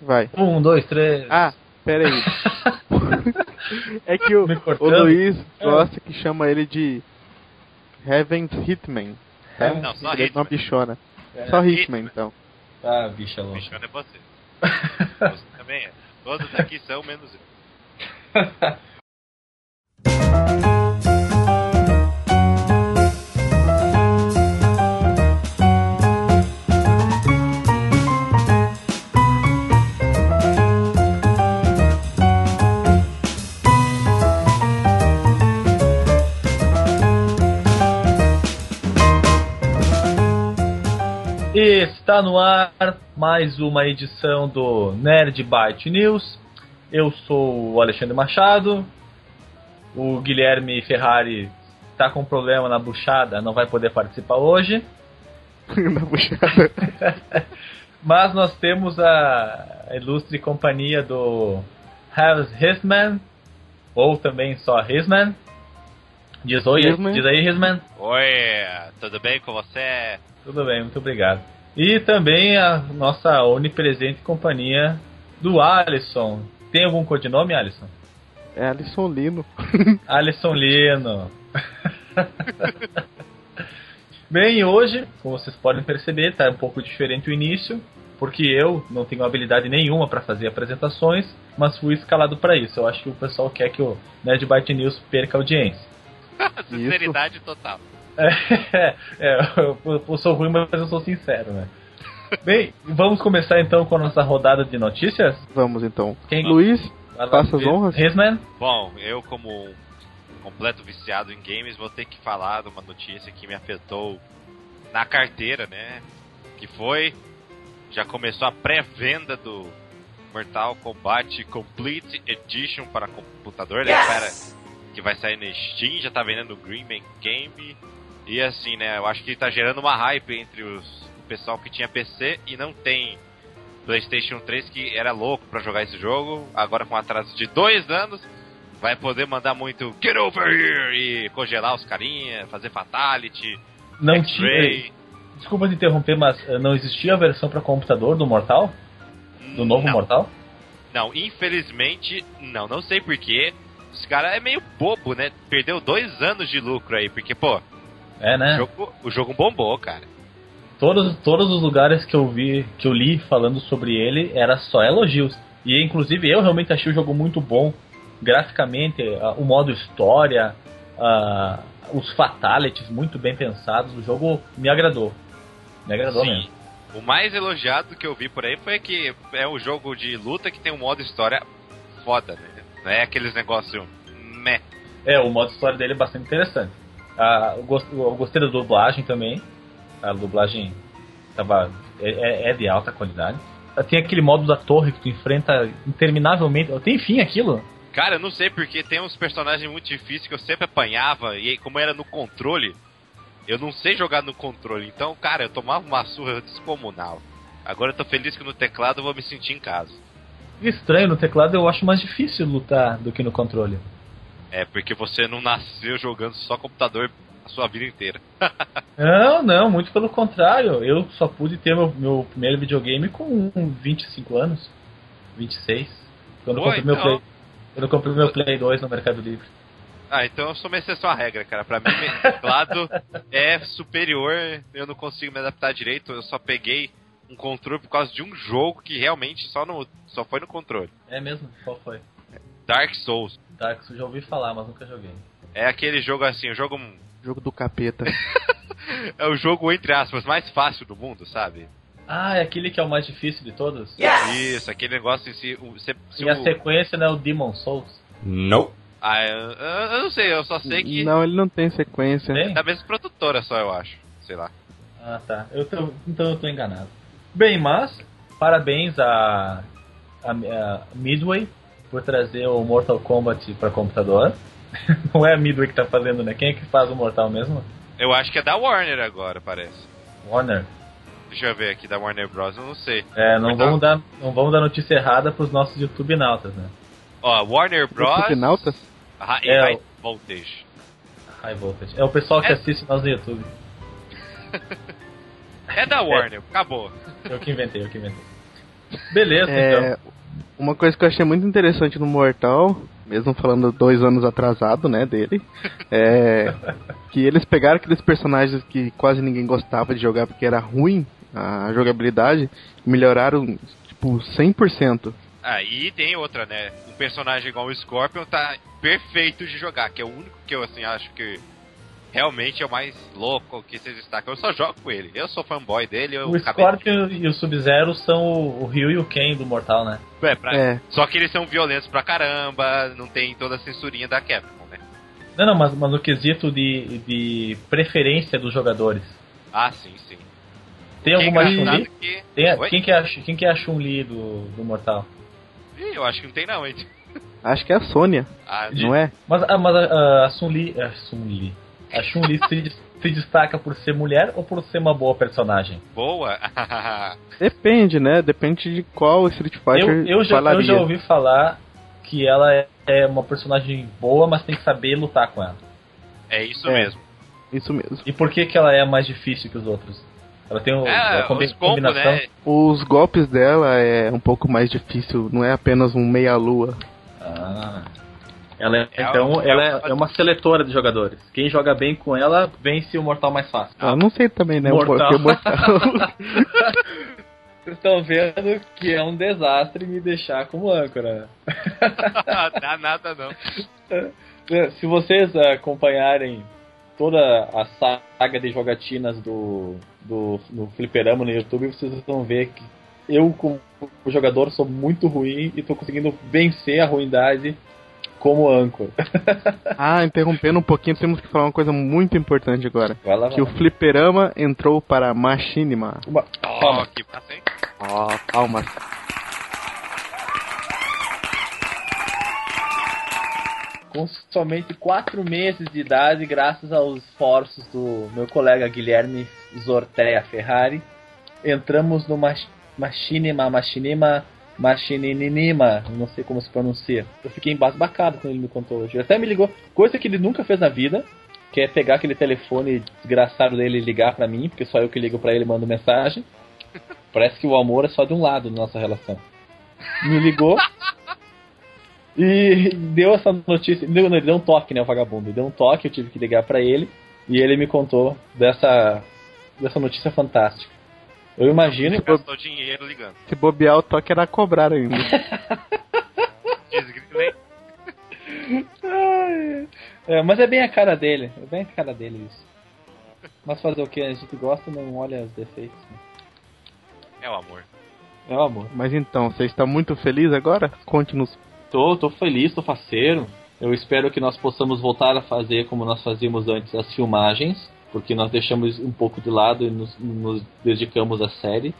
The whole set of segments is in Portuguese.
Vai. Um, dois, três. Ah, pera aí. é que o, o? Luiz É. gosta que chama ele de Heaven's Hitman. Tá? Heaven's Não, só ele é Hitman. uma bichona. É. Só Hitman, Hitman. então. Ah, bicha louca. Bichano é você. Você também é. Todos aqui são menos eu. Está no ar mais uma edição do Nerd Byte News. Eu sou o Alexandre Machado. O Guilherme Ferrari está com problema na buchada, não vai poder participar hoje. Na puxada. Mas nós temos a ilustre companhia do Harris Hisman, ou também só Hisman. Diz oi, Hisman. diz aí Hisman. Oi, tudo bem com você? Tudo bem, muito obrigado. E também a nossa onipresente companhia do Alisson. Tem algum codinome, Alisson? É Alisson Lino. Alisson Lino. Bem, hoje, como vocês podem perceber, tá um pouco diferente o início, porque eu não tenho habilidade nenhuma para fazer apresentações, mas fui escalado para isso. Eu acho que o pessoal quer que o Nerd Byte News perca audiência. Sinceridade total. É, é, eu, eu sou ruim, mas eu sou sincero, né? Bem, vamos começar então com a nossa rodada de notícias. Vamos então. Quem- Luiz, Faça as honras. Resman? Bom, eu como um completo viciado em games vou ter que falar de uma notícia que me afetou na carteira, né? Que foi já começou a pré-venda do Mortal Kombat Complete Edition para computador, né? Para que vai sair na Steam, já tá vendendo no Green Man Game. E assim, né, eu acho que tá gerando uma hype entre os o pessoal que tinha PC e não tem PlayStation 3 que era louco pra jogar esse jogo. Agora com um atraso de dois anos, vai poder mandar muito Get over here e congelar os carinha, fazer fatality, Não tinha. Desculpa te interromper, mas eh, não existia a versão para computador do Mortal? Do novo não, Mortal? Não, infelizmente, não. Não sei porquê. Esse cara é meio bobo, né? Perdeu dois anos de lucro aí, porque, pô, É, né? o, jogo, o jogo bombou, cara. Todos, todos os lugares que eu vi, que eu li falando sobre ele, era só elogios. E inclusive eu realmente achei o jogo muito bom. Graficamente, o modo história, ah, os fatalities muito bem pensados. O jogo me agradou. Me agradou Sim. mesmo. O mais elogiado que eu vi por aí foi que é um jogo de luta que tem um modo história foda, né? Não é aqueles negócios meh. É, o modo história dele é bastante interessante. Ah, eu, gost- eu gostei da dublagem também. A dublagem tava, é, é- é de alta qualidade. Tem aquele modo da torre que tu enfrenta interminavelmente. Tem fim aquilo? Cara, eu não sei porque tem uns personagens muito difíceis que eu sempre apanhava e como era no controle, eu não sei jogar no controle. Então, cara, eu tomava uma surra descomunal. Agora eu tô feliz que no teclado eu vou me sentir em casa. Estranho, no teclado eu acho mais difícil lutar do que no controle. É, porque você não nasceu jogando só computador a sua vida inteira. Não, não, muito pelo contrário. Eu só pude ter meu, meu primeiro videogame com 25 anos. 26. Quando eu comprei meu então. Play. Quando eu comprei meu Play 2 no Mercado Livre. Ah, então eu sou uma exceção à regra, cara. Pra mim, teclado é superior, eu não consigo me adaptar direito. Eu só peguei um controle por causa de um jogo que realmente só, no, só foi no controle. É mesmo? Qual foi? Dark Souls. Dark Souls já ouvi falar, mas nunca joguei. É aquele jogo assim, o jogo. jogo do capeta. É o jogo, entre aspas, mais fácil do mundo, sabe? Ah, é aquele que é o mais difícil de todos? Isso, aquele negócio em si. o- Se, se E a o- sequência não é o Demon Souls? Nope. Ah, eu, eu- eu não sei, eu só sei que. Não, ele não tem sequência. Tem? É da mesma produtora só, eu acho. Sei lá. Ah, tá. Eu tô- então eu tô enganado. Bem, mas parabéns a, a, a Midway por trazer o Mortal Kombat para computador. Não é a Midway que tá fazendo, né? Quem é que faz o Mortal mesmo? Eu acho que é da Warner agora, parece. Warner. Deixa eu ver aqui, da Warner Bros. Eu não sei. É, não Mortal- vamos dar, não vamos dar notícia errada pros nossos YouTube nautas, né? Ó, Warner Bros. Supernautas? High, É, High o- Voltage. High Voltage. É o pessoal que É. assiste nós no YouTube. É da Warner, acabou. Eu que inventei, eu que inventei. Beleza, É, então. Uma coisa que eu achei muito interessante no Mortal, mesmo falando dois anos atrasado, né, dele, é que eles pegaram aqueles personagens que quase ninguém gostava de jogar porque era ruim a jogabilidade, e melhoraram tipo 100%. Aí tem outra, né? Um personagem igual o Scorpion tá perfeito de jogar, que é o único que eu assim acho que realmente é o mais louco que vocês destacam. Eu só jogo com ele. Eu sou fanboy dele, eu O Scorpion e o Sub-Zero são o Ryu e o Ken do Mortal, né? É, pra- É. Só que eles são violentos pra caramba, não tem toda a censurinha da Capcom, né? Não, não, mas, mas no quesito de, de preferência dos jogadores. Ah, sim, sim. Tem é alguma Chun-Li? que- Tem? Quem que é a, quem que é a Chun-Li do, do Mortal? Ih, eu acho que não tem não, hein? Acho que é a Sônia, Ah, não é? Mas, a- mas a, a, a Sun-Li... A Sun-Li... A Chun-Li se, se destaca por ser mulher ou por ser uma boa personagem? boa. Depende, né? Depende de qual Street Fighter Eu, eu, já, eu falaria. já ouvi falar que ela é, uma personagem boa, mas tem que saber lutar com ela. é isso É. mesmo. Isso mesmo. E por que, que ela é mais difícil que os outros? Ela tem o, É, combi- os combos, combinação. né? Os golpes dela é um pouco mais difícil, não é apenas um meia-lua. Ah. Ela é, É então, uma- ela é, é uma seletora de jogadores. Quem joga bem com ela vence o mortal mais fácil. Ah, não sei também, né? Mortal. Porque mortal. Vocês estão vendo que é um desastre me deixar como âncora. Dá nada não. Se vocês acompanharem toda a saga de jogatinas do, do, do Fliperama no YouTube, vocês vão ver que eu, como jogador, sou muito ruim e tô conseguindo vencer a ruindade como âncora. ah, interrompendo um pouquinho, temos que falar uma coisa muito importante agora. Vai lá, Que o fliperama entrou para a Machinima. Uma... Calma. que hein? Ó, palmas. Com somente 4 meses de idade, graças aos esforços do meu colega Guilherme Zortea Ferrari, entramos no Mach- Machinima, Machinima, Machininima, não sei como se pronuncia. Eu fiquei embasbacado quando ele me contou hoje. Ele até me ligou, coisa que ele nunca fez na vida, que é pegar aquele telefone desgraçado dele e ligar pra mim, porque só eu que ligo pra ele e mando mensagem. Parece que o amor é só de um lado na nossa relação. Me ligou e deu essa notícia. Não, ele deu um toque, né, o vagabundo. Ele deu um toque, eu tive que ligar pra ele e ele me contou dessa, dessa notícia fantástica. Eu imagino. Gastou dinheiro ligando. Se bobear, o toque era cobrar ainda. Ai, é, mas é bem a cara dele. É bem a cara dele isso. Mas fazer o que? A gente gosta e não olha os defeitos. né? É o amor. É o amor. Mas então, você está muito feliz agora? Conte-nos. Tô, tô feliz, tô faceiro. Eu espero que nós possamos voltar a fazer como nós fazíamos antes as filmagens, porque nós deixamos um pouco de lado e nos, nos dedicamos à série,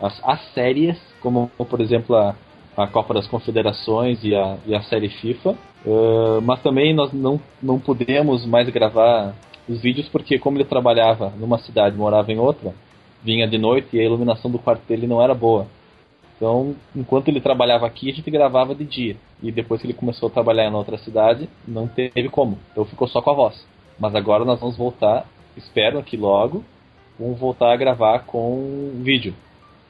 às, séries, como por exemplo a, a Copa das Confederações e a, e a série FIFA. Uh, mas também nós não, não podemos mais gravar os vídeos porque como ele trabalhava numa cidade, morava em outra, vinha de noite e a iluminação do quarto dele não era boa. Então, enquanto ele trabalhava aqui, a gente gravava de dia. E depois que ele começou a trabalhar em outra cidade, não teve como. Então ficou só com a voz. Mas agora nós vamos voltar, espero que logo, vamos voltar a gravar com vídeo.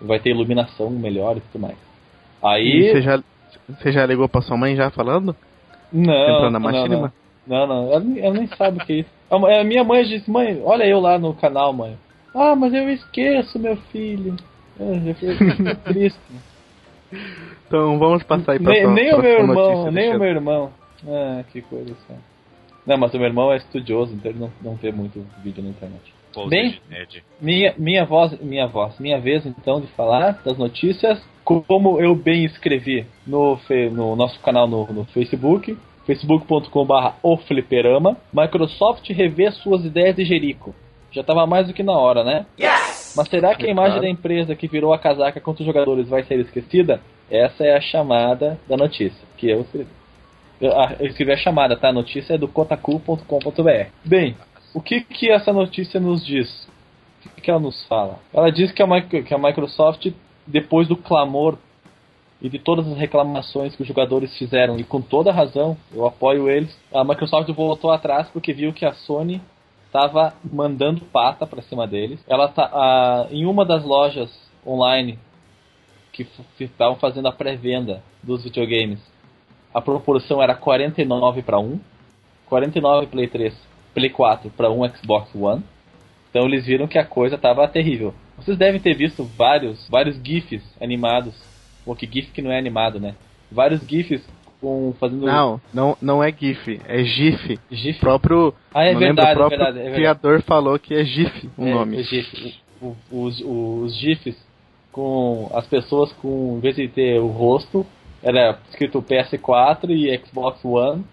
Vai ter iluminação melhor e tudo mais. Aí. você já, você já ligou pra sua mãe já falando? Não, na não, não, não, não. Ela, nem- ela nem sabe o que é isso. A, a minha mãe disse, mãe, olha eu lá no canal, mãe. Ah, mas eu esqueço, meu filho. É, eu fiquei triste. Então vamos passar aí pra nem, nem o meu irmão, nem o meu irmão. Ah, que coisa só. Não, mas o meu irmão é estudioso, então ele não, não vê muito vídeo na internet. Pose Bem-. Minha, minha voz, minha voz, minha vez então de falar das notícias, como eu bem escrevi no, fe- no nosso canal no, no Facebook, facebook.com.br o fliperama, Microsoft revê suas ideias de Jerico. Já tava mais do que na hora, né? Mas será que a imagem da empresa que virou a casaca contra os jogadores vai ser esquecida? Essa é a chamada da notícia, que eu escrevi. Eu, escrevi a chamada, tá? A notícia é do kotaku.com.br. Bem, o que, que essa notícia nos diz? O que, que ela nos fala? Ela diz que a, que a Microsoft, depois do clamor e de todas as reclamações que os jogadores fizeram, e com toda razão, eu apoio eles, a Microsoft voltou atrás porque viu que a Sony estava mandando pata para cima deles. Ela tá ah, em uma das lojas online que estavam fazendo a pré-venda dos videogames, a proporção era 49 para 1, 49 Play 3, Play 4 para 1 Xbox One. Então eles viram que a coisa estava terrível. Vocês devem ter visto vários, vários GIFs animados, ou que GIF que não é animado, né? Vários GIFs com fazendo Não, não, não é GIF, é GIF. GIF. O próprio Ah, é verdade, lembro, o próprio é verdade, é criador falou que é GIF o É, nome. é GIF. O- os, os GIFs com as pessoas com, em vez de ter o rosto, era escrito PS4 e Xbox One,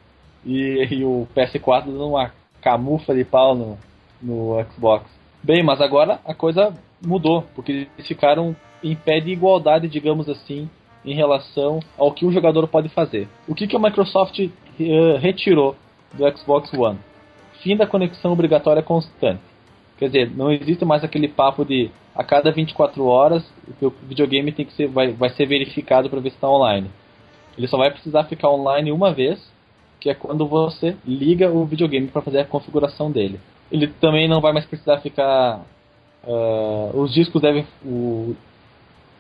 e, e o PS4 dando uma camufla de pau no, no Xbox. Bem, mas agora a coisa mudou, porque eles ficaram em pé de igualdade, digamos assim, em relação ao que o jogador pode fazer. O que, que a Microsoft eh, retirou do Xbox One? Fim da conexão obrigatória constante. Quer dizer, não existe mais aquele papo de a cada 24 horas o videogame tem que ser, vai, vai ser verificado para ver se está online. Ele só vai precisar ficar online uma vez, que é quando você liga o videogame para fazer a configuração dele. Ele também não vai mais precisar ficar. ah, os discos devem. o-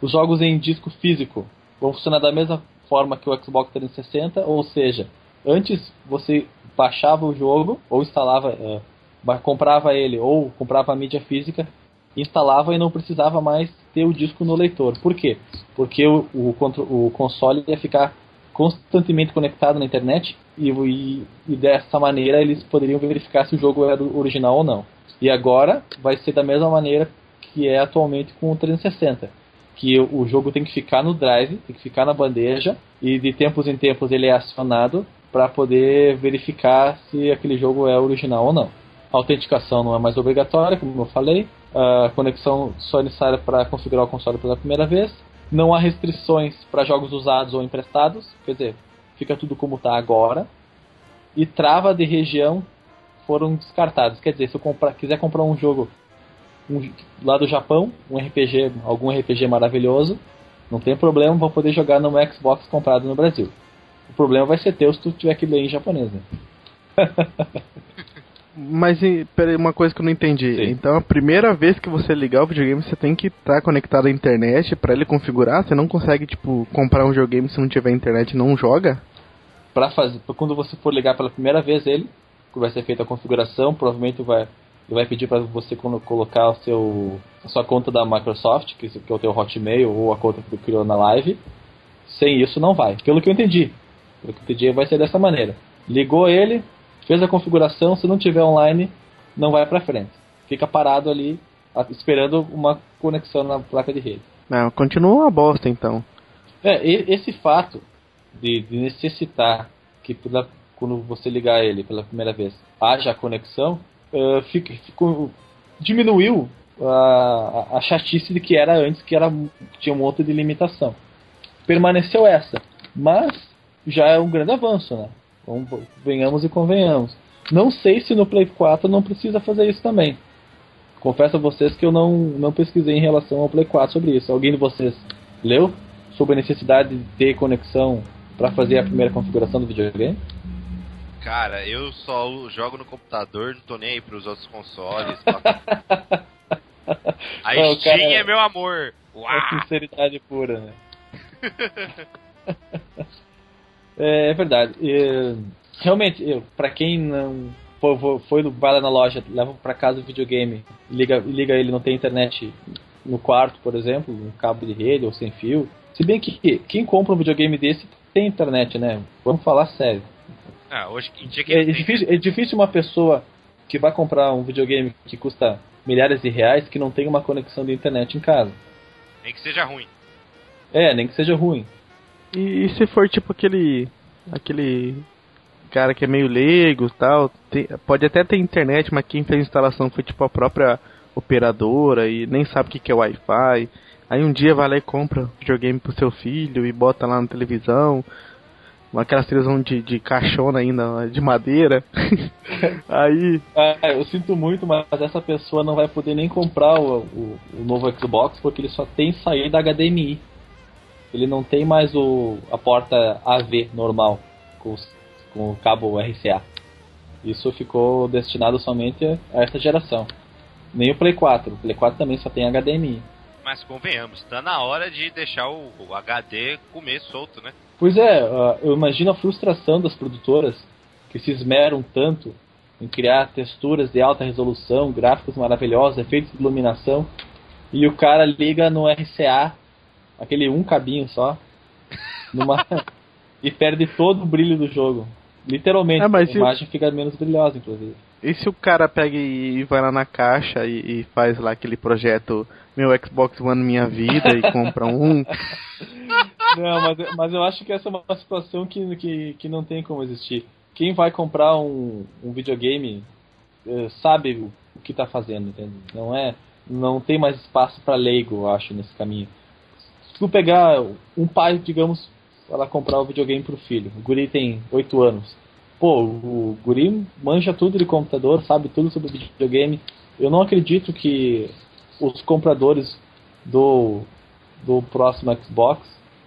os jogos em disco físico vão funcionar da mesma forma que o Xbox 360, ou seja, antes você baixava o jogo ou instalava, ba- comprava ele ou comprava a mídia física, instalava e não precisava mais ter o disco no leitor. Por quê? Porque o, o, o console ia ficar constantemente conectado na internet e, e, e dessa maneira eles poderiam verificar se o jogo era original ou não. E agora vai ser da mesma maneira que é atualmente com o 360 que o jogo tem que ficar no drive, tem que ficar na bandeja e de tempos em tempos ele é acionado para poder verificar se aquele jogo é original ou não. A autenticação não é mais obrigatória, como eu falei. A conexão só é necessária para configurar o console pela primeira vez. Não há restrições para jogos usados ou emprestados, quer dizer, fica tudo como está agora. E trava de região foram descartados. Quer dizer, se eu comprar, quiser comprar um jogo um- lá do Japão, um RPG, algum RPG maravilhoso, não tem problema, vou poder jogar no Xbox comprado no Brasil. O problema vai ser teu se tu tiver que ler em japonês, né? Mas peraí, uma coisa que eu não entendi. Sim. Então a primeira vez que você ligar o videogame, você tem que estar conectado à internet pra ele configurar? Você não consegue, tipo, comprar um videogame se não tiver internet e não joga? Pra fazer, quando você for ligar pela primeira vez ele, vai ser feita a configuração, provavelmente vai vai pedir para você colo- colocar o seu a sua conta da Microsoft, que, que é o teu Hotmail ou a conta que tu criou na live. Sem isso não vai. Pelo que eu entendi. Pelo que eu entendi vai ser dessa maneira. Ligou ele, fez a configuração, se não tiver online, não vai pra frente. Fica parado ali esperando uma conexão na placa de rede. Não, continua uma bosta então. É, esse fato de, de necessitar que pela- quando você ligar ele pela primeira vez haja conexão, eh, fica- diminuiu a, a- chatice de que era antes, que era, tinha um monte de limitação. Permaneceu essa, mas já é um grande avanço, né? Venhamos e convenhamos. Não sei se no Play 4 não precisa fazer isso também. Confesso a vocês que eu não, não pesquisei em relação ao Play 4 sobre isso. Alguém de vocês leu sobre a necessidade de ter conexão para fazer a primeira configuração do videogame? Cara, eu só jogo no computador, não tô nem aí pros outros consoles. A Não, Steam cara- é meu amor. É Uau! sinceridade pura, né? é, é verdade. E, realmente, eu, pra quem não foi, no- vai lá na loja, leva pra casa o videogame, liga, liga ele, não tem internet no quarto, por exemplo, um cabo de rede ou sem fio. Se bem que quem compra um videogame desse tem internet, né? Vamos falar sério. Ah, hoje em dia que É tem- difícil, é difícil uma pessoa que vai comprar um videogame que custa milhares de reais que não tem uma conexão de internet em casa. nem que seja ruim. É, nem que seja ruim. E, e se for tipo aquele. aquele cara que é meio leigo tal, tem- pode até ter internet, mas quem fez a instalação foi tipo a própria operadora e nem sabe o que, que é Wi-Fi. Aí um dia vai lá e compra videogame pro seu filho e bota lá na televisão. Aquela televisão de, de caixona ainda, de madeira. Aí. Ah, eu sinto muito, mas essa pessoa não vai poder nem comprar o, o, o novo Xbox porque ele só tem saída HDMI. Ele não tem mais o, a porta AV normal com, os- com o cabo RCA. Isso ficou destinado somente a essa geração. Nem o Play 4. O Play 4 também só tem HDMI. Mas convenhamos, tá na hora de deixar o, o HD comer solto, né? Pois é, eu imagino a frustração das produtoras que se esmeram tanto em criar texturas de alta resolução, gráficos maravilhosos, efeitos de iluminação, e o cara liga no RCA, aquele um cabinho só, numa e perde todo o brilho do jogo. Literalmente, é, a imagem fica menos brilhosa, inclusive. E se o cara pega e vai lá na caixa e, e faz lá aquele projeto Meu Xbox One Minha Vida e compra um? Não, mas, mas eu acho que essa é uma situação que, que, que não tem como existir. Quem vai comprar um, um videogame eh, sabe o, o que está fazendo, entende? Não é, não tem mais espaço para leigo, eu acho, nesse caminho. Se tu pegar um pai, digamos, lá comprar o um videogame pro filho, o guri tem 8 anos pô, o guri manja tudo de computador, sabe tudo sobre videogame. Eu não acredito que os compradores do, do próximo Xbox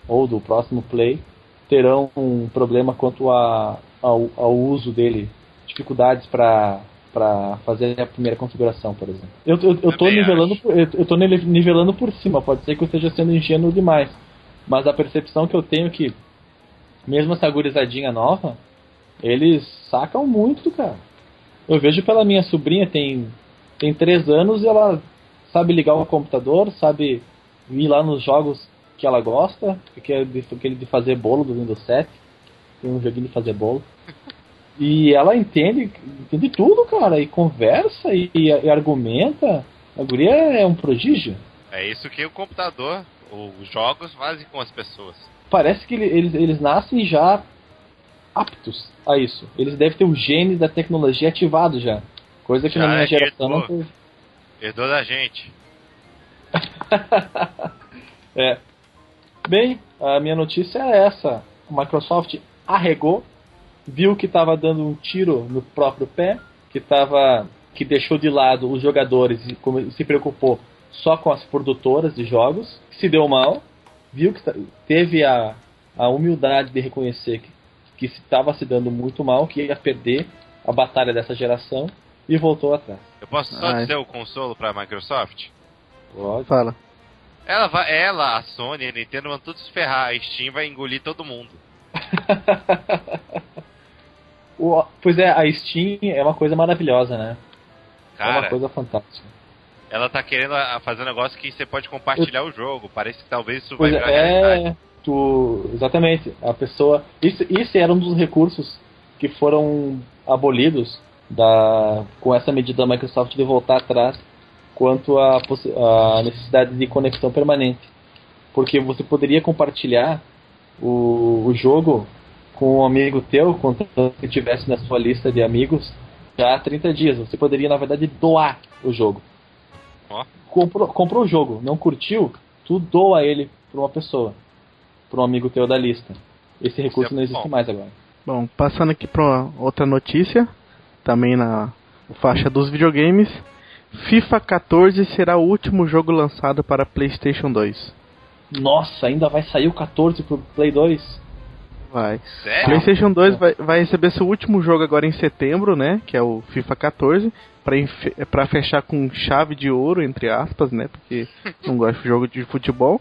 ou do próximo Play terão um problema quanto a, ao, ao uso dele, dificuldades para para fazer a primeira configuração, por exemplo. Eu, eu, eu tô nivelando por, eu, eu tô nivelando por cima, pode ser que eu esteja sendo ingênuo demais, mas a percepção que eu tenho é que mesmo essa gurizadinha nova, eles sacam muito, cara. Eu vejo pela minha sobrinha, tem, tem três anos e ela sabe ligar o computador, sabe ir lá nos jogos que ela gosta, que é de, aquele de fazer bolo do Windows 7. Tem um joguinho de fazer bolo. E ela entende, entende tudo, cara, e conversa e, e, e argumenta. A guria é um prodígio. É isso que o computador, os jogos fazem com as pessoas. Parece que eles, eles nascem já aptos a isso. Eles devem ter o gene da tecnologia ativado já. Coisa que já na minha geração herdou, não teve. Herdou da gente. é. Bem, a minha notícia é essa. A Microsoft arregou, viu que estava dando um tiro no próprio pé, que tava, que deixou de lado os jogadores e se preocupou só com as produtoras de jogos, se deu mal, viu que teve a, a humildade de reconhecer que que estava se dando muito mal, que ia perder a batalha dessa geração e voltou atrás. Eu posso só Ai. dizer o consolo para a Microsoft? Pode. Fala. Ela, vai, ela, a Sony, a Nintendo vão todos ferrar. A Steam vai engolir todo mundo. o, pois é, a Steam é uma coisa maravilhosa, né? Cara, é uma coisa fantástica. Ela tá querendo fazer um negócio que você pode compartilhar Eu... o jogo. Parece que talvez isso pois vai virar é, realidade tu exatamente a pessoa isso, isso era um dos recursos que foram abolidos da com essa medida da Microsoft de voltar atrás quanto à a, necessidade de conexão permanente porque você poderia compartilhar o, o jogo com um amigo teu quando que tivesse na sua lista de amigos já há 30 dias você poderia na verdade doar o jogo oh. comprou, comprou o jogo não curtiu tu doa ele para uma pessoa para um amigo teu da lista. Esse recurso é não existe bom. mais agora. Bom, passando aqui para outra notícia, também na faixa dos videogames. FIFA 14 será o último jogo lançado para PlayStation 2. Nossa, ainda vai sair o 14 pro Play 2? Vai. Sério? PlayStation 2 vai, vai receber seu último jogo agora em setembro, né? Que é o FIFA 14. Pra, fechar com chave de ouro, entre aspas, né? Porque não gosto de jogo de futebol.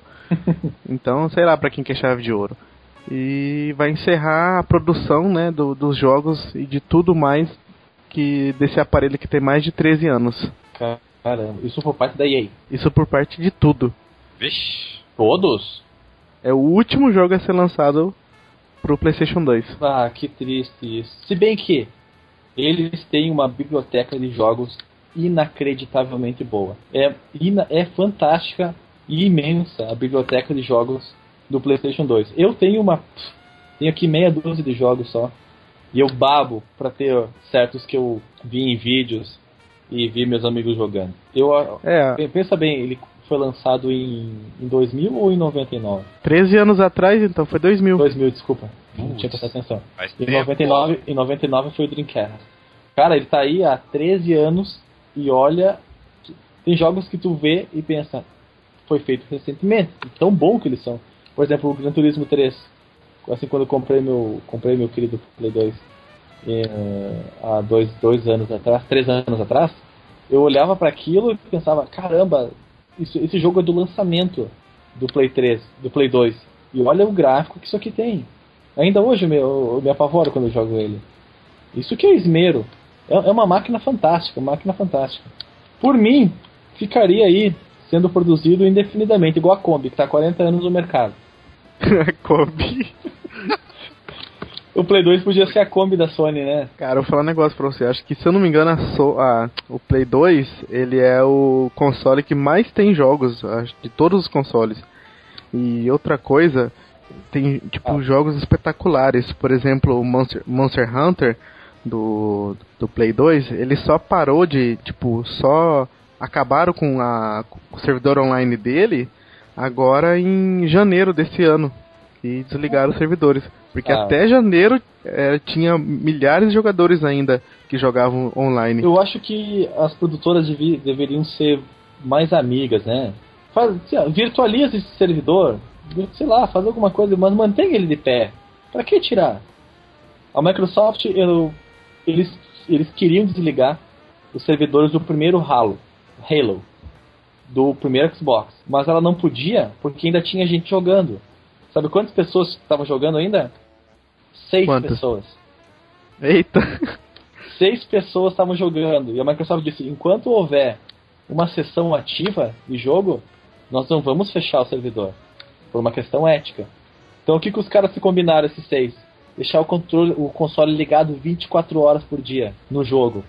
então, sei lá para quem quer chave de ouro. E vai encerrar a produção né, do, dos jogos e de tudo mais que desse aparelho que tem mais de 13 anos. Caramba, isso por parte da EA? Isso por parte de tudo. Vixe. Todos? É o último jogo a ser lançado pro PlayStation 2. Ah, que triste isso. Se bem que eles têm uma biblioteca de jogos inacreditavelmente boa. É, é fantástica e imensa a biblioteca de jogos do PlayStation 2. Eu tenho uma. Tenho aqui meia dúzia de jogos só. E eu babo para ter certos que eu vi em vídeos e vi meus amigos jogando. Eu é. pensa bem, ele foi lançado em, em 2000 ou em 99? 13 anos atrás, então foi 2000. 2000, desculpa. Não tinha prestado atenção. Em 99, em 99 foi o Dreamcast. Cara, ele tá aí há 13 anos e olha, tem jogos que tu vê e pensa, foi feito recentemente, tão bom que eles são. Por exemplo, o Gran Turismo 3, assim quando eu comprei meu, comprei meu querido Play 2 eh, há dois, dois anos atrás, três anos atrás, eu olhava para aquilo e pensava, caramba, isso, esse jogo é do lançamento do Play 3, do Play 2. E olha o gráfico que isso aqui tem. Ainda hoje eu me, eu me apavoro quando eu jogo ele. Isso que é esmero. É, é uma máquina fantástica, uma máquina fantástica. Por mim, ficaria aí sendo produzido indefinidamente, igual a Kombi, que está há 40 anos no mercado. Kombi. O Play 2 podia ser a Kombi da Sony, né? Cara, eu vou falar um negócio pra você. Acho que, se eu não me engano, a so a, o Play 2, ele é o console que mais tem jogos, acho, de todos os consoles. E outra coisa, tem, tipo, ah. jogos espetaculares. Por exemplo, o Monster, Monster Hunter do, do Play 2, ele só parou de, tipo, só acabaram com, a, com o servidor online dele agora em janeiro desse ano. E desligaram os servidores. Porque ah. até janeiro é, tinha milhares de jogadores ainda que jogavam online. Eu acho que as produtoras devi, deveriam ser mais amigas, né? Faz, virtualiza esse servidor, sei lá, faz alguma coisa, mas mantenha ele de pé. Pra que tirar? A Microsoft, eu, eles, eles queriam desligar os servidores do primeiro Halo, Halo, do primeiro Xbox, mas ela não podia porque ainda tinha gente jogando. Sabe quantas pessoas estavam jogando ainda? Seis Quantas? pessoas. Eita! Seis pessoas estavam jogando. E a Microsoft disse: enquanto houver uma sessão ativa de jogo, nós não vamos fechar o servidor. Por uma questão ética. Então o que, que os caras se combinaram, esses seis? Deixar o, controle, o console ligado 24 horas por dia no jogo.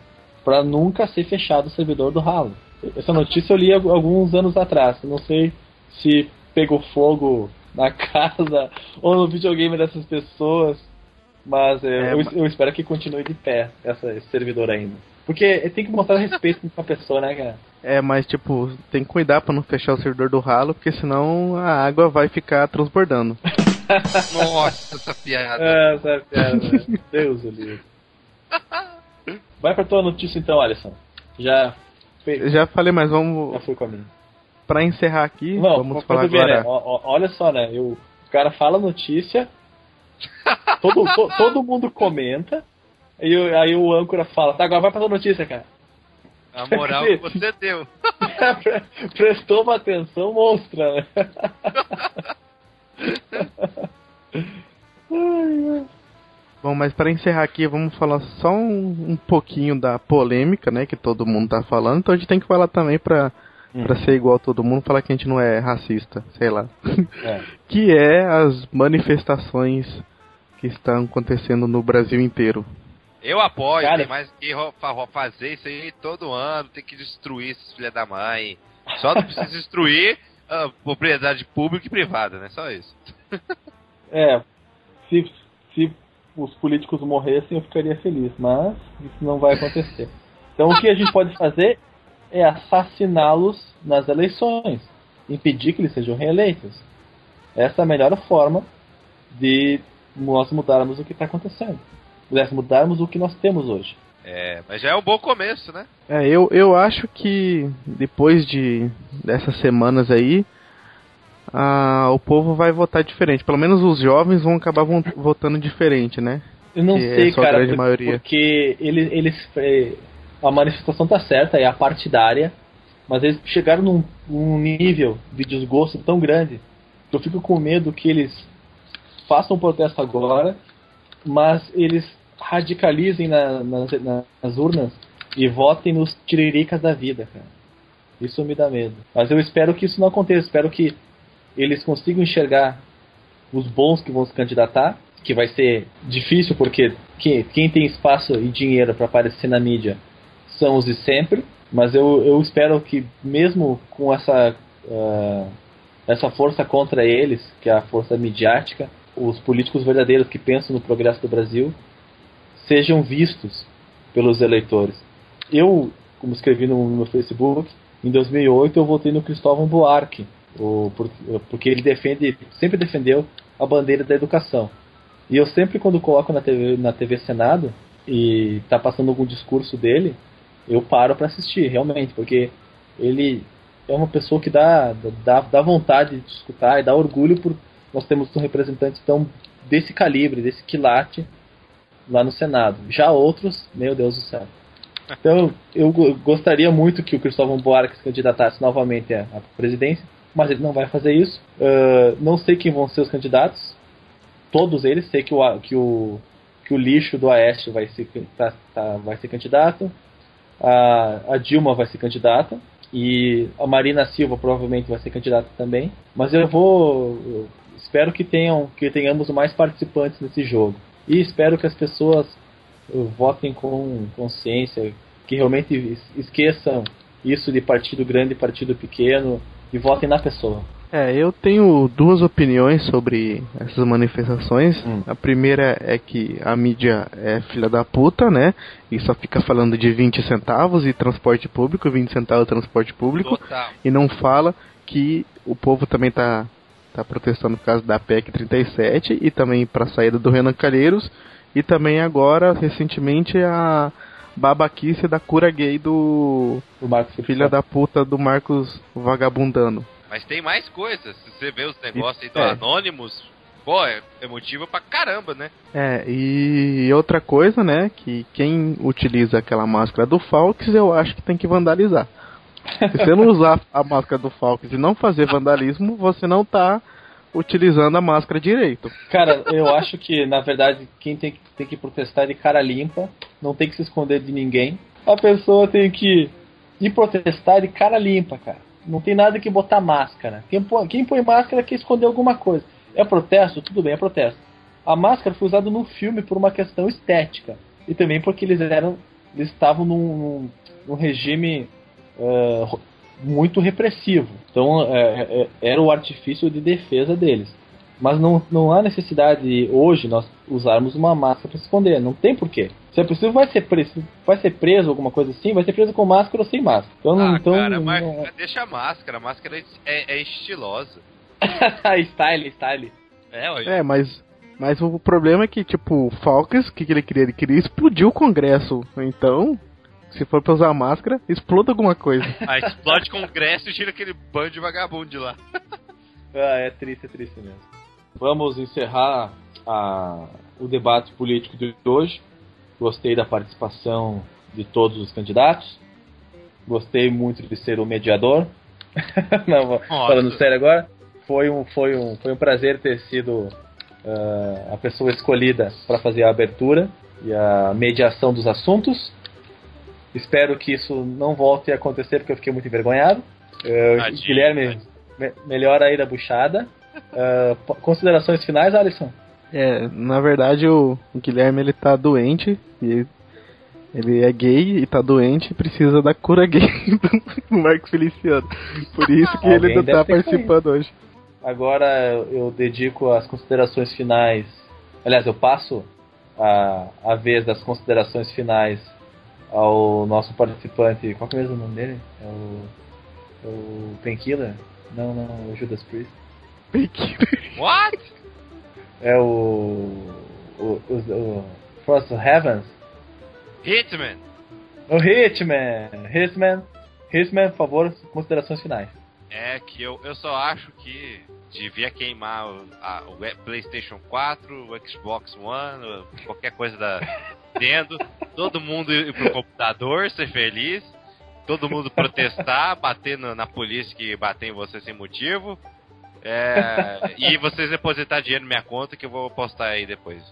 para nunca ser fechado o servidor do Halo. Essa notícia eu li alguns anos atrás. Não sei se pegou fogo na casa ou no videogame dessas pessoas. Mas é, eu, eu, espero que continue de pé essa, esse servidor ainda. Porque tem que mostrar respeito com a pessoa, né, cara? É, mas tipo, tem que cuidar pra não fechar o servidor do ralo, porque senão a água vai ficar transbordando. Nossa, essa piada. É, essa piada. Né? Deus o livre. Vai pra tua notícia então, Alisson. Já. Já falei, mas vamos. Já fui com a minha. Pra encerrar aqui, Não, vamos falar ver, agora. Né? olha só, né? Eu, o cara fala notícia, todo, to, todo mundo comenta. E aí o âncora fala, tá, agora vai pra notícia, cara. A moral que você deu. Prestou uma atenção monstra, né? Bom, mas para encerrar aqui, vamos falar só um, um, pouquinho da polêmica, né, que todo mundo tá falando. Então a gente tem que falar também para uhum. para ser igual a todo mundo, falar que a gente não é racista, sei lá. É. que é as manifestações que estão acontecendo no Brasil inteiro. Eu apoio, Cara, tem mais que fazer isso aí todo ano, tem que destruir esses filha da mãe. Só não precisa destruir a propriedade pública e privada, né? Só isso. É, se, se os políticos morressem eu ficaria feliz, mas isso não vai acontecer. Então o que a gente pode fazer é assassiná-los nas eleições, impedir que eles sejam reeleitos. Essa é a melhor forma de nós mudarmos o que está acontecendo. Pudesse mudarmos o que nós temos hoje. É, mas já é um bom começo, né? É, eu, eu acho que depois de dessas semanas aí, a, o povo vai votar diferente. Pelo menos os jovens vão acabar votando diferente, né? Eu não que é sei, é cara, por, maioria. porque eles, eles é, a manifestação tá certa, é a partidária, mas eles chegaram num, num nível de desgosto tão grande que eu fico com medo que eles façam protesto agora, mas eles radicalizem na, nas, nas urnas e votem nos tiriricas da vida, cara. Isso me dá medo. Mas eu espero que isso não aconteça. Espero que eles consigam enxergar os bons que vão se candidatar, que vai ser difícil porque quem, quem tem espaço e dinheiro para aparecer na mídia são os de sempre, mas eu, eu espero que mesmo com essa, uh, essa força contra eles, que é a força midiática, os políticos verdadeiros que pensam no progresso do Brasil sejam vistos pelos eleitores. Eu, como escrevi no meu Facebook, em 2008 eu votei no Cristóvão Buarque, porque ele defende, sempre defendeu a bandeira da educação. E eu sempre, quando coloco na TV, na TV Senado e está passando algum discurso dele, eu paro para assistir, realmente, porque ele é uma pessoa que dá, dá, dá vontade de escutar e dá orgulho por nós temos um representante tão desse calibre, desse quilate lá no Senado. Já outros, meu Deus do céu. Então, eu gostaria muito que o Cristóvão Buarque se candidatasse novamente à presidência, mas ele não vai fazer isso. Uh, não sei quem vão ser os candidatos. Todos eles. Sei que o, que o, que o lixo do Aécio vai ser, tá, tá, vai ser candidato. A, a Dilma vai ser candidata. E a Marina Silva provavelmente vai ser candidata também. Mas eu vou. Espero que, tenham, que tenhamos mais participantes nesse jogo. E espero que as pessoas votem com consciência, que realmente esqueçam isso de partido grande e partido pequeno e votem na pessoa. É, eu tenho duas opiniões sobre essas manifestações. Hum. A primeira é que a mídia é filha da puta, né? E só fica falando de 20 centavos e transporte público, 20 centavos de transporte público. Total. E não fala que o povo também tá, tá protestando por causa da PEC 37 e também para a saída do Renan Calheiros. E também agora, recentemente, a babaquice da cura gay do, do Marcos filha da puta do Marcos Vagabundano. Mas tem mais coisas. Se você vê os negócios aí do é. Anonymous, pô, é, é motivo pra caramba, né? É, e outra coisa, né, que quem utiliza aquela máscara do Falks, eu acho que tem que vandalizar. Se você não usar a máscara do Falks e não fazer vandalismo, você não tá utilizando a máscara direito. Cara, eu acho que, na verdade, quem tem que, tem que protestar de cara limpa, não tem que se esconder de ninguém. A pessoa tem que ir protestar de cara limpa, cara. Não tem nada que botar máscara. Quem põe, quem põe máscara quer esconder alguma coisa. É protesto? Tudo bem, é protesto. A máscara foi usada no filme por uma questão estética. E também porque eles eram. Eles estavam num, num, num regime uh, muito repressivo. Então uh, era o artifício de defesa deles. Mas não, não há necessidade hoje nós usarmos uma máscara para se esconder. Não tem porquê. Se é possível, vai ser preso, vai ser preso alguma coisa assim, vai ser preso com máscara ou sem máscara. Então, ah, então, cara, mas não... deixa a máscara, a máscara é, é, é estilosa. style, style. É, é, mas, mas o problema é que, tipo, o Falcons, o que, que ele queria? Ele queria explodir o Congresso. Então, se for pra usar máscara, exploda alguma coisa. Ah, explode o Congresso e tira aquele bando de vagabundo de lá. ah, é triste, é triste mesmo. Vamos encerrar a, o debate político de hoje. Gostei da participação de todos os candidatos. Gostei muito de ser o mediador. Não, falando sério agora, foi um, foi um, foi um prazer ter sido uh, a pessoa escolhida para fazer a abertura e a mediação dos assuntos. Espero que isso não volte a acontecer porque eu fiquei muito envergonhado. Uh, Guilherme, me, melhor aí da buchada. Uh, considerações finais, Alisson? É, na verdade o, o Guilherme ele tá doente e ele é gay e tá doente e precisa da cura gay do Marcos Feliciano. Por isso que ele não tá participando hoje. Agora eu dedico as considerações finais. Aliás, eu passo a, a vez das considerações finais ao nosso participante. Qual que é mesmo o nome dele? É o. É o Painkiller? Não, não, é o Judas Priest. Painkiller? What? É o. O. o, o Frost Heavens? Hitman! O Hitman! Hitman! Hitman, por favor, considerações finais. É que eu, eu só acho que devia queimar o, a, o PlayStation 4, o Xbox One, qualquer coisa da Nintendo, todo mundo ir pro computador, ser feliz, todo mundo protestar, bater no, na polícia que bater em você sem motivo, é, e vocês depositar dinheiro na minha conta que eu vou postar aí depois.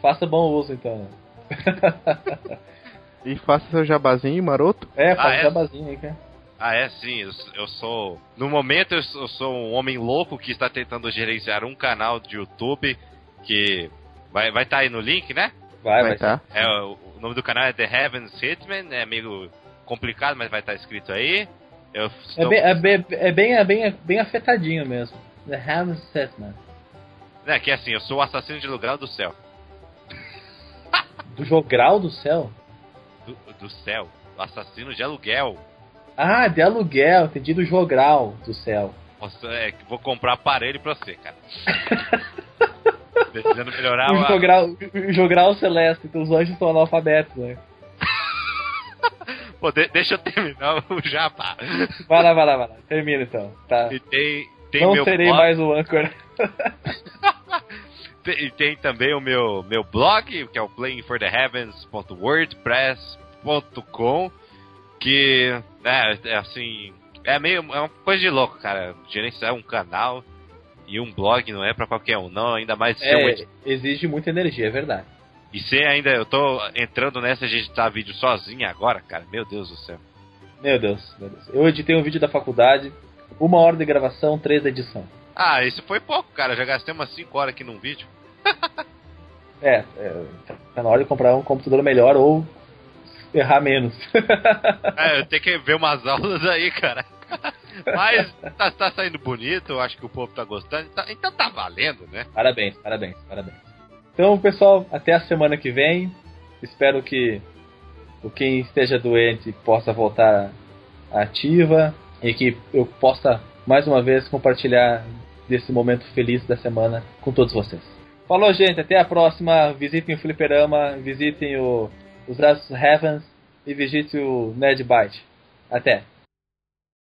Faça bom uso então. e faça seu jabazinho, maroto? É, faça ah, é? jabazinho aí, cara. Ah, é sim, eu, eu, sou. No momento eu sou, eu sou, um homem louco que está tentando gerenciar um canal de YouTube que vai estar vai tá aí no link, né? Vai, vai estar. Tá. É, o, o, nome do canal é The Heavens Hitman, é meio complicado, mas vai estar tá escrito aí. Eu estou... é, bem, é, bem, é, bem, é, bem, é bem afetadinho mesmo. The Heavens Hitman. É que é assim, eu sou o assassino de lugar do céu. Do jogral do céu? Do, do céu. O assassino de aluguel. Ah, de aluguel, entendi do jogral do céu. Nossa, é que vou comprar aparelho pra você, cara. Precisando melhorar o jogral, o jogral celeste, então os anjos estão analfabetos, né? Pô, de, deixa eu terminar o jabá. Vai lá, vai lá, vai lá. Termina então. Tá. E tem, tem Não serei blog. mais o Anchor. E tem também o meu, meu blog, que é o playingfortheheavens.wordpress.com que é, é, assim é meio é uma coisa de louco, cara. Gerenciar um canal e um blog não é para qualquer um, não. Ainda mais ser é, um exige muita energia, é verdade. E ser ainda, eu tô entrando nessa de editar vídeo sozinho agora, cara. Meu Deus do céu. Meu Deus, meu Deus. Eu editei um vídeo da faculdade, uma hora de gravação, três de edição. Ah, isso foi pouco, cara. Já gastei umas 5 horas aqui num vídeo. é, é, tá na hora de comprar um computador melhor ou errar menos. é, eu tenho que ver umas aulas aí, cara. Mas tá, tá, saindo bonito, eu acho que o povo tá gostando. Tá, então tá valendo, né? Parabéns, parabéns, parabéns. Então, pessoal, até a semana que vem. Espero que o quem esteja doente possa voltar ativa e que eu possa mais uma vez compartilhar desse momento feliz da semana com todos vocês. Falou, gente, até a próxima. Visitem o Fliperama, visitem o, os Braços Heavens e visite o Nerd Byte. Até!